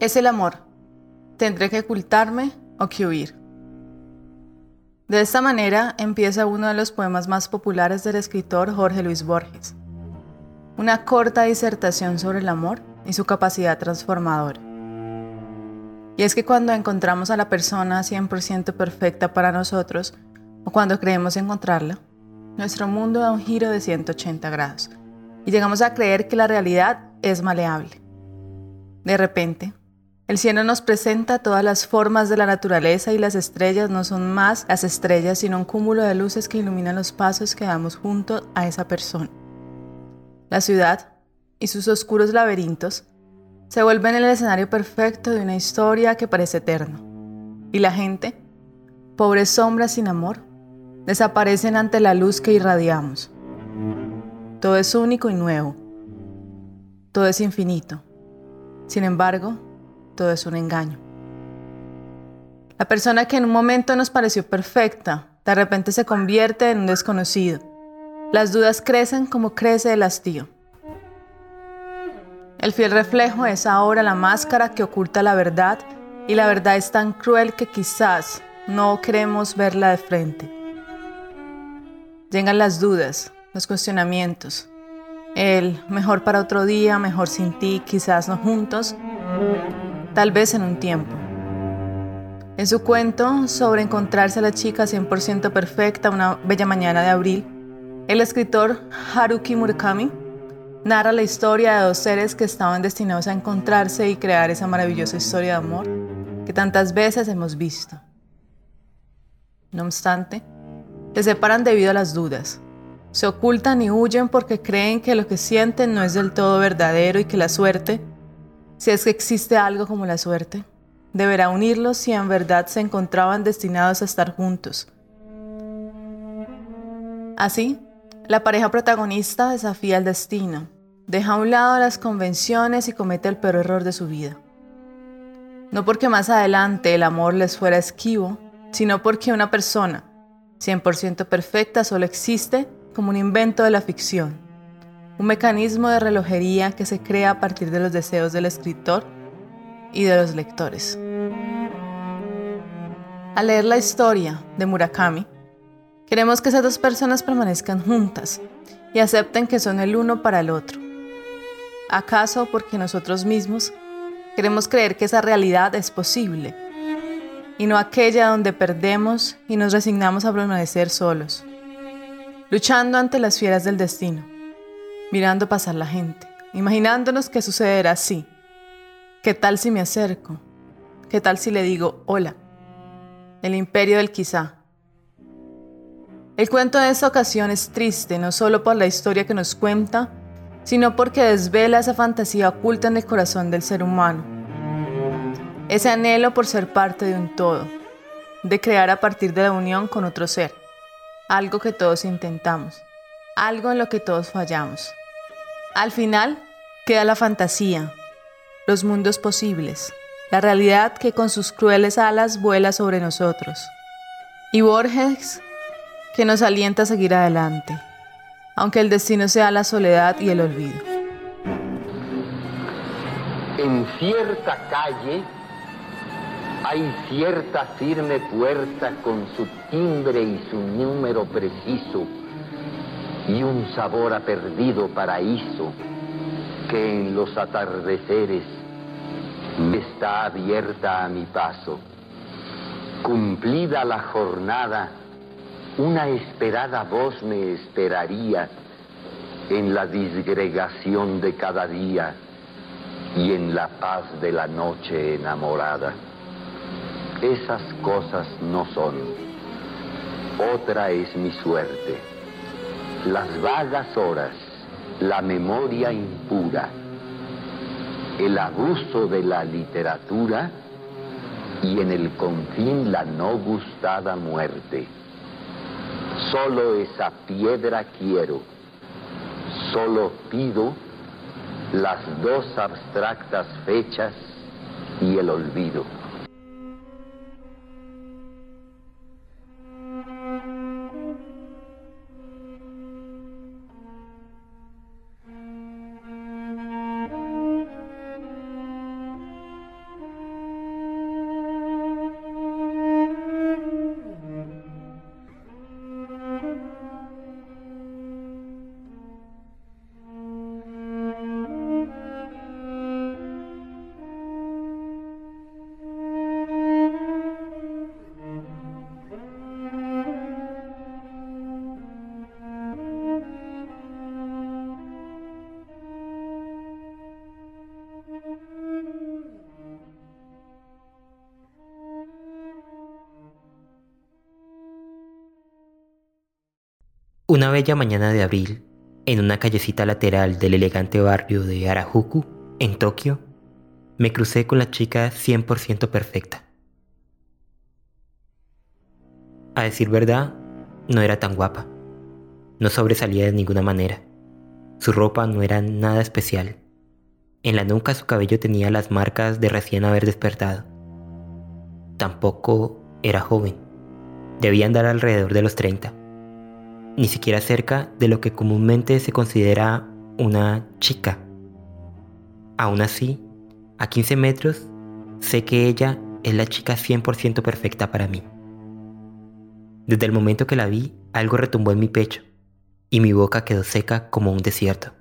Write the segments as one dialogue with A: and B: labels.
A: Es el amor. ¿Tendré que ocultarme o que huir? De esta manera empieza uno de los poemas más populares del escritor Jorge Luis Borges. Una corta disertación sobre el amor y su capacidad transformadora. Y es que cuando encontramos a la persona 100% perfecta para nosotros, o cuando creemos encontrarla, nuestro mundo da un giro de 180 grados y llegamos a creer que la realidad es maleable. De repente, el cielo nos presenta todas las formas de la naturaleza y las estrellas no son más las estrellas, sino un cúmulo de luces que iluminan los pasos que damos junto a esa persona. La ciudad y sus oscuros laberintos se vuelven el escenario perfecto de una historia que parece eterna. Y la gente, pobres sombras sin amor, desaparecen ante la luz que irradiamos. Todo es único y nuevo. Todo es infinito. Sin embargo, todo es un engaño. La persona que en un momento nos pareció perfecta, de repente se convierte en un desconocido. Las dudas crecen como crece el hastío. El fiel reflejo es ahora la máscara que oculta la verdad y la verdad es tan cruel que quizás no queremos verla de frente. Llegan las dudas, los cuestionamientos. El mejor para otro día, mejor sin ti, quizás no juntos, tal vez en un tiempo. En su cuento sobre encontrarse a la chica 100% perfecta una bella mañana de abril, el escritor Haruki Murakami narra la historia de dos seres que estaban destinados a encontrarse y crear esa maravillosa historia de amor que tantas veces hemos visto. No obstante, se separan debido a las dudas. Se ocultan y huyen porque creen que lo que sienten no es del todo verdadero y que la suerte, si es que existe algo como la suerte, deberá unirlos si en verdad se encontraban destinados a estar juntos. Así, la pareja protagonista desafía el destino, deja a un lado las convenciones y comete el peor error de su vida. No porque más adelante el amor les fuera esquivo, sino porque una persona 100% perfecta solo existe como un invento de la ficción, un mecanismo de relojería que se crea a partir de los deseos del escritor y de los lectores. Al leer la historia de Murakami, Queremos que esas dos personas permanezcan juntas y acepten que son el uno para el otro. ¿Acaso porque nosotros mismos queremos creer que esa realidad es posible y no aquella donde perdemos y nos resignamos a permanecer solos, luchando ante las fieras del destino, mirando pasar la gente, imaginándonos que sucederá así? ¿Qué tal si me acerco? ¿Qué tal si le digo hola? El imperio del quizá el cuento de esta ocasión es triste no solo por la historia que nos cuenta, sino porque desvela esa fantasía oculta en el corazón del ser humano. Ese anhelo por ser parte de un todo, de crear a partir de la unión con otro ser, algo que todos intentamos, algo en lo que todos fallamos. Al final queda la fantasía, los mundos posibles, la realidad que con sus crueles alas vuela sobre nosotros. Y Borges que nos alienta a seguir adelante, aunque el destino sea la soledad y el olvido.
B: En cierta calle hay cierta firme puerta con su timbre y su número preciso y un sabor a perdido paraíso que en los atardeceres está abierta a mi paso. Cumplida la jornada, una esperada voz me esperaría en la disgregación de cada día y en la paz de la noche enamorada. Esas cosas no son. Otra es mi suerte. Las vagas horas, la memoria impura, el abuso de la literatura y en el confín la no gustada muerte. Solo esa piedra quiero, solo pido las dos abstractas fechas y el olvido.
C: Una bella mañana de abril, en una callecita lateral del elegante barrio de Harajuku, en Tokio, me crucé con la chica 100% perfecta. A decir verdad, no era tan guapa. No sobresalía de ninguna manera. Su ropa no era nada especial. En la nuca su cabello tenía las marcas de recién haber despertado. Tampoco era joven. Debía andar alrededor de los 30. Ni siquiera cerca de lo que comúnmente se considera una chica. Aún así, a 15 metros, sé que ella es la chica 100% perfecta para mí. Desde el momento que la vi, algo retumbó en mi pecho y mi boca quedó seca como un desierto.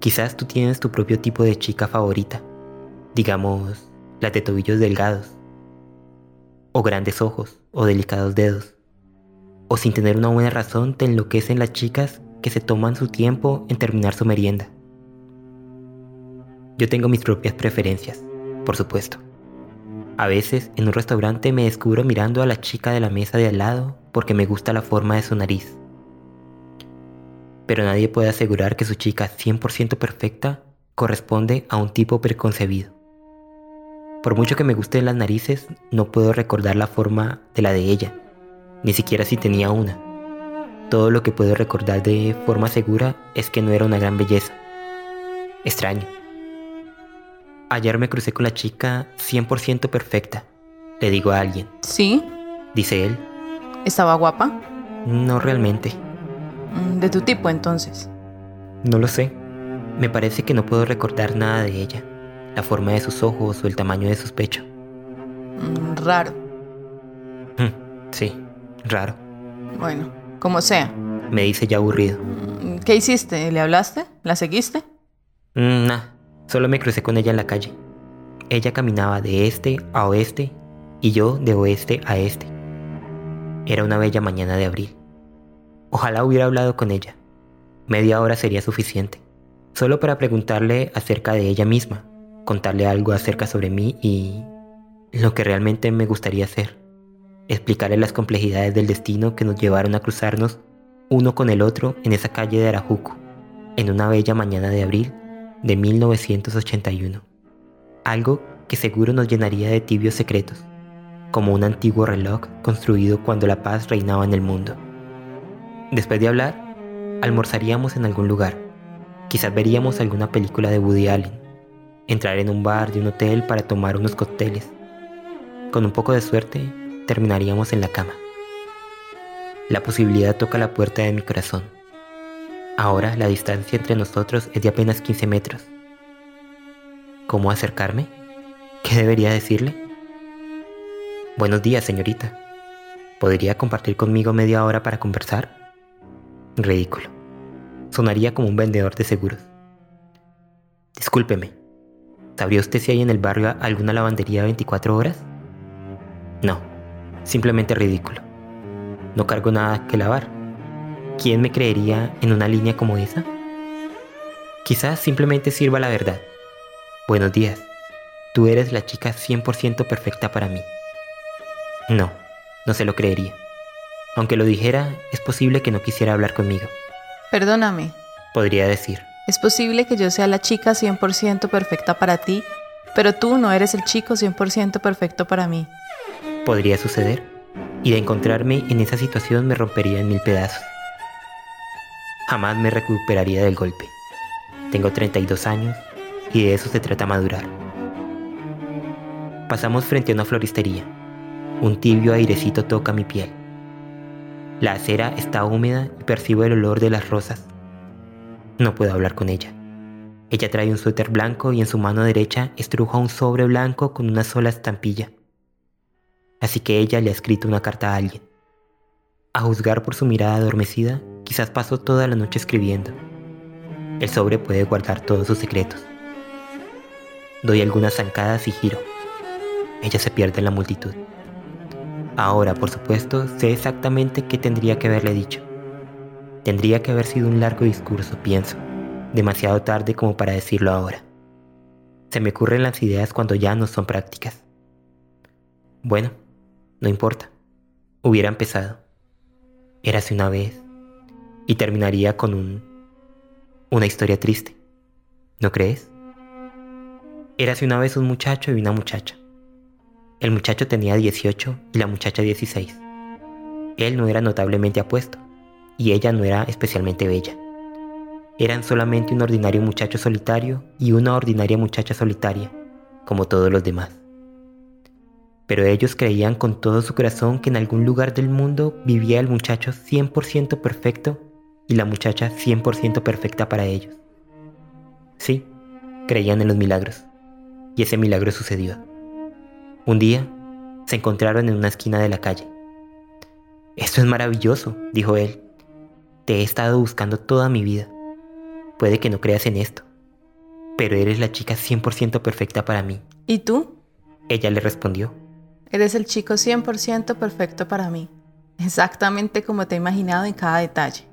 C: Quizás tú tienes tu propio tipo de chica favorita, digamos, la de tobillos delgados, o grandes ojos, o delicados dedos, o sin tener una buena razón te enloquecen las chicas que se toman su tiempo en terminar su merienda. Yo tengo mis propias preferencias, por supuesto. A veces en un restaurante me descubro mirando a la chica de la mesa de al lado porque me gusta la forma de su nariz. Pero nadie puede asegurar que su chica 100% perfecta corresponde a un tipo preconcebido. Por mucho que me gusten las narices, no puedo recordar la forma de la de ella, ni siquiera si tenía una. Todo lo que puedo recordar de forma segura es que no era una gran belleza. Extraño. Ayer me crucé con la chica 100% perfecta. Le digo a alguien.
A: ¿Sí?
C: Dice él.
A: ¿Estaba guapa?
C: No realmente.
A: Mm, ¿De tu tipo entonces?
C: No lo sé. Me parece que no puedo recordar nada de ella. La forma de sus ojos o el tamaño de sus pechos.
A: Mm, raro.
C: Sí, raro.
A: Bueno, como sea.
C: Me dice ya aburrido.
A: ¿Qué hiciste? ¿Le hablaste? ¿La seguiste?
C: nah, Solo me crucé con ella en la calle. Ella caminaba de este a oeste y yo de oeste a este. Era una bella mañana de abril. Ojalá hubiera hablado con ella. Media hora sería suficiente, solo para preguntarle acerca de ella misma, contarle algo acerca sobre mí y lo que realmente me gustaría hacer. Explicarle las complejidades del destino que nos llevaron a cruzarnos uno con el otro en esa calle de Arajuku, en una bella mañana de abril de 1981. Algo que seguro nos llenaría de tibios secretos, como un antiguo reloj construido cuando la paz reinaba en el mundo. Después de hablar, almorzaríamos en algún lugar. Quizás veríamos alguna película de Woody Allen, entrar en un bar de un hotel para tomar unos cócteles. Con un poco de suerte, terminaríamos en la cama. La posibilidad toca la puerta de mi corazón Ahora la distancia entre nosotros es de apenas 15 metros. ¿Cómo acercarme? ¿Qué debería decirle? Buenos días, señorita. ¿Podría compartir conmigo media hora para conversar? Ridículo. Sonaría como un vendedor de seguros. Discúlpeme. ¿Sabría usted si hay en el barrio alguna lavandería 24 horas? No, simplemente ridículo. No cargo nada que lavar ¿quién me creería en una línea como esa? Quizás simplemente sirva la verdad. Buenos días, tú eres la chica 100% perfecta para mí. No, no se lo creería. Aunque lo dijera, es posible que no quisiera hablar conmigo.
A: Perdóname.
C: Podría decir.
A: Es posible que yo sea la chica 100% perfecta para ti, pero tú no eres el chico 100% perfecto para mí.
C: Podría suceder, y de encontrarme en esa situación me rompería en mil pedazos jamás me recuperaría del golpe. Tengo 32 años y de eso se trata madurar. Pasamos frente a una floristería. Un tibio airecito toca mi piel. La acera está húmeda y percibo el olor de las rosas. No puedo hablar con ella. Ella trae un suéter blanco y en su mano derecha estruja un sobre blanco con una sola estampilla. Así que ella le ha escrito una carta a alguien. A juzgar por su mirada adormecida, quizás pasó toda la noche escribiendo. El sobre puede guardar todos sus secretos. Doy algunas zancadas y giro. Ella se pierde en la multitud. Ahora, por supuesto, sé exactamente qué tendría que haberle dicho. Tendría que haber sido un largo discurso, pienso, demasiado tarde como para decirlo ahora. Se me ocurren las ideas cuando ya no son prácticas. Bueno, no importa. Hubiera empezado. Érase una vez, y terminaría con un una historia triste. ¿No crees? Érase una vez un muchacho y una muchacha. El muchacho tenía 18 y la muchacha 16. Él no era notablemente apuesto y ella no era especialmente bella. Eran solamente un ordinario muchacho solitario y una ordinaria muchacha solitaria, como todos los demás. Pero ellos creían con todo su corazón que en algún lugar del mundo vivía el muchacho 100% perfecto y la muchacha 100% perfecta para ellos. Sí, creían en los milagros, y ese milagro sucedió. Un día, se encontraron en una esquina de la calle. Esto es maravilloso, dijo él. Te he estado buscando toda mi vida. Puede que no creas en esto, pero eres la chica 100% perfecta para mí.
A: ¿Y tú?
C: Ella le respondió.
A: Eres el chico 100% perfecto para mí, exactamente como te he imaginado en cada detalle.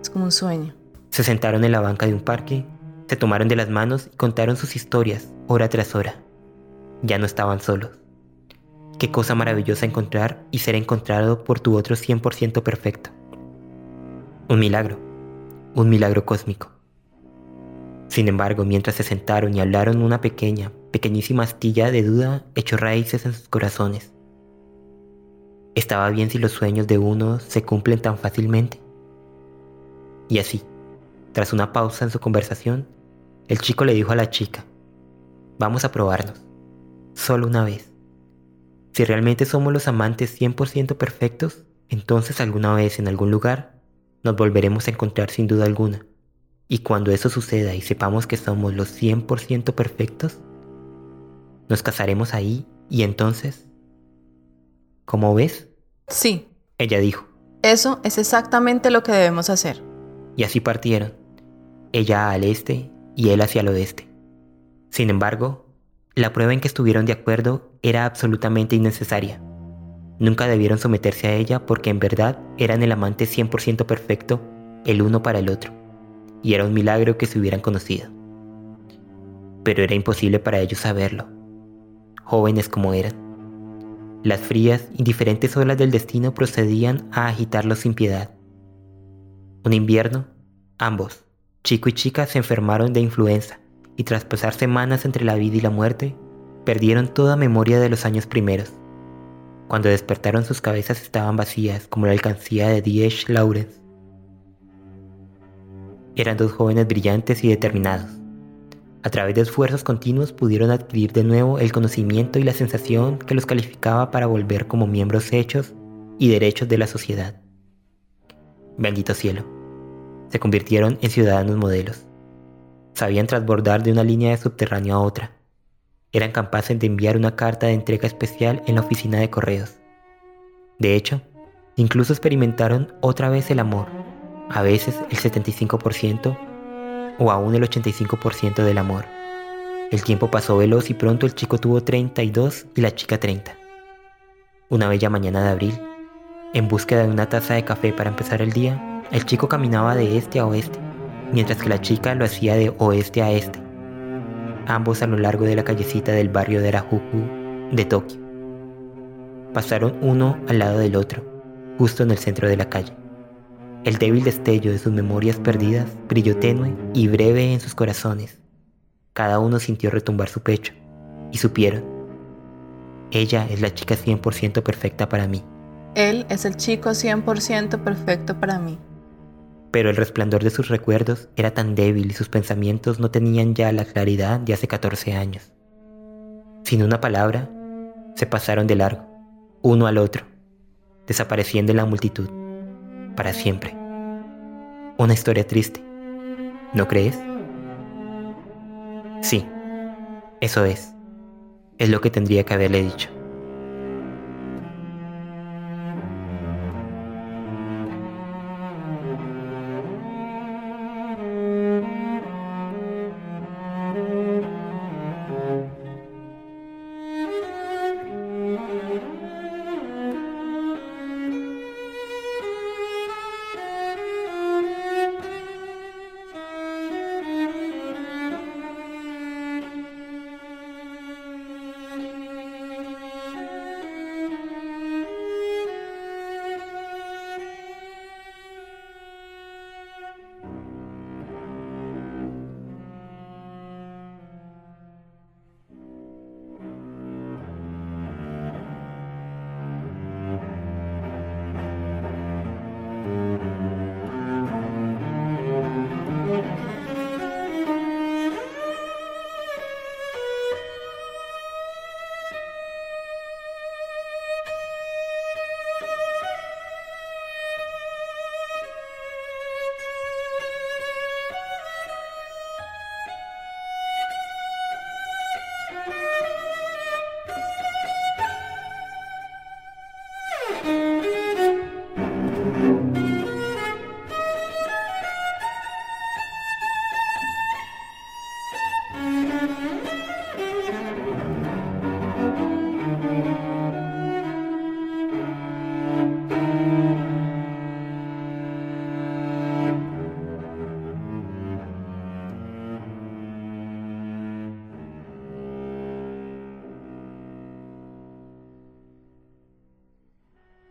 A: Es como un sueño.
C: Se sentaron en la banca de un parque, se tomaron de las manos y contaron sus historias, hora tras hora. Ya no estaban solos. Qué cosa maravillosa encontrar y ser encontrado por tu otro 100% perfecto. Un milagro, un milagro cósmico. Sin embargo, mientras se sentaron y hablaron, una pequeña, pequeñísima astilla de duda echó raíces en sus corazones. ¿Estaba bien si los sueños de uno se cumplen tan fácilmente? Y así, tras una pausa en su conversación, el chico le dijo a la chica, vamos a probarnos, solo una vez. Si realmente somos los amantes 100% perfectos, entonces alguna vez en algún lugar nos volveremos a encontrar sin duda alguna. Y cuando eso suceda y sepamos que somos los 100% perfectos, nos casaremos ahí y entonces... ¿Cómo ves?
A: Sí.
C: Ella dijo.
A: Eso es exactamente lo que debemos hacer
C: y así partieron, ella al este y él hacia el oeste. Sin embargo, la prueba en que estuvieron de acuerdo era absolutamente innecesaria. Nunca debieron someterse a ella porque en verdad eran el amante 100% perfecto el uno para el otro, y era un milagro que se hubieran conocido. Pero era imposible para ellos saberlo, jóvenes como eran. Las frías, indiferentes olas del destino procedían a agitarlos sin piedad un invierno, ambos, chico y chica, se enfermaron de influenza y tras pasar semanas entre la vida y la muerte, perdieron toda memoria de los años primeros. Cuando despertaron sus cabezas estaban vacías como la alcancía de D.H. Lawrence. Eran dos jóvenes brillantes y determinados. A través de esfuerzos continuos pudieron adquirir de nuevo el conocimiento y la sensación que los calificaba para volver como miembros hechos y derechos de la sociedad. Bendito cielo. Se convirtieron en ciudadanos modelos. Sabían transbordar de una línea de subterráneo a otra. Eran capaces de enviar una carta de entrega especial en la oficina de correos. De hecho, incluso experimentaron otra vez el amor, a veces el 75% o aún el 85% del amor. El tiempo pasó veloz y pronto el chico tuvo 32 y la chica 30. Una bella mañana de abril, en búsqueda de una taza de café para empezar el día, el chico caminaba de este a oeste, mientras que la chica lo hacía de oeste a este, ambos a lo largo de la callecita del barrio de Arajuku de Tokio. Pasaron uno al lado del otro, justo en el centro de la calle. El débil destello de sus memorias perdidas brilló tenue y breve en sus corazones. Cada uno sintió retumbar su pecho y supieron, ella es la chica 100% perfecta para mí.
A: Él es el chico 100% perfecto para mí.
C: Pero el resplandor de sus recuerdos era tan débil y sus pensamientos no tenían ya la claridad de hace 14 años. Sin una palabra, se pasaron de largo, uno al otro, desapareciendo en la multitud, para siempre. Una historia triste, ¿no crees? Sí, eso es. Es lo que tendría que haberle dicho.